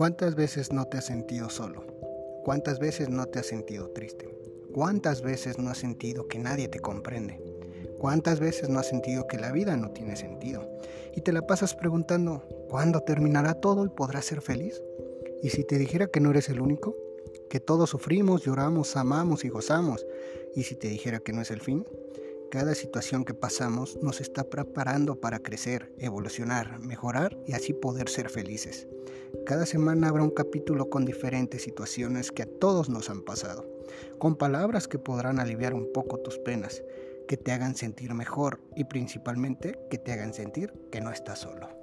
¿Cuántas veces no te has sentido solo? ¿Cuántas veces no te has sentido triste? ¿Cuántas veces no has sentido que nadie te comprende? ¿Cuántas veces no has sentido que la vida no tiene sentido? Y te la pasas preguntando, ¿cuándo terminará todo y podrás ser feliz? ¿Y si te dijera que no eres el único? Que todos sufrimos, lloramos, amamos y gozamos. ¿Y si te dijera que no es el fin? Cada situación que pasamos nos está preparando para crecer, evolucionar, mejorar y así poder ser felices. Cada semana habrá un capítulo con diferentes situaciones que a todos nos han pasado, con palabras que podrán aliviar un poco tus penas, que te hagan sentir mejor y principalmente que te hagan sentir que no estás solo.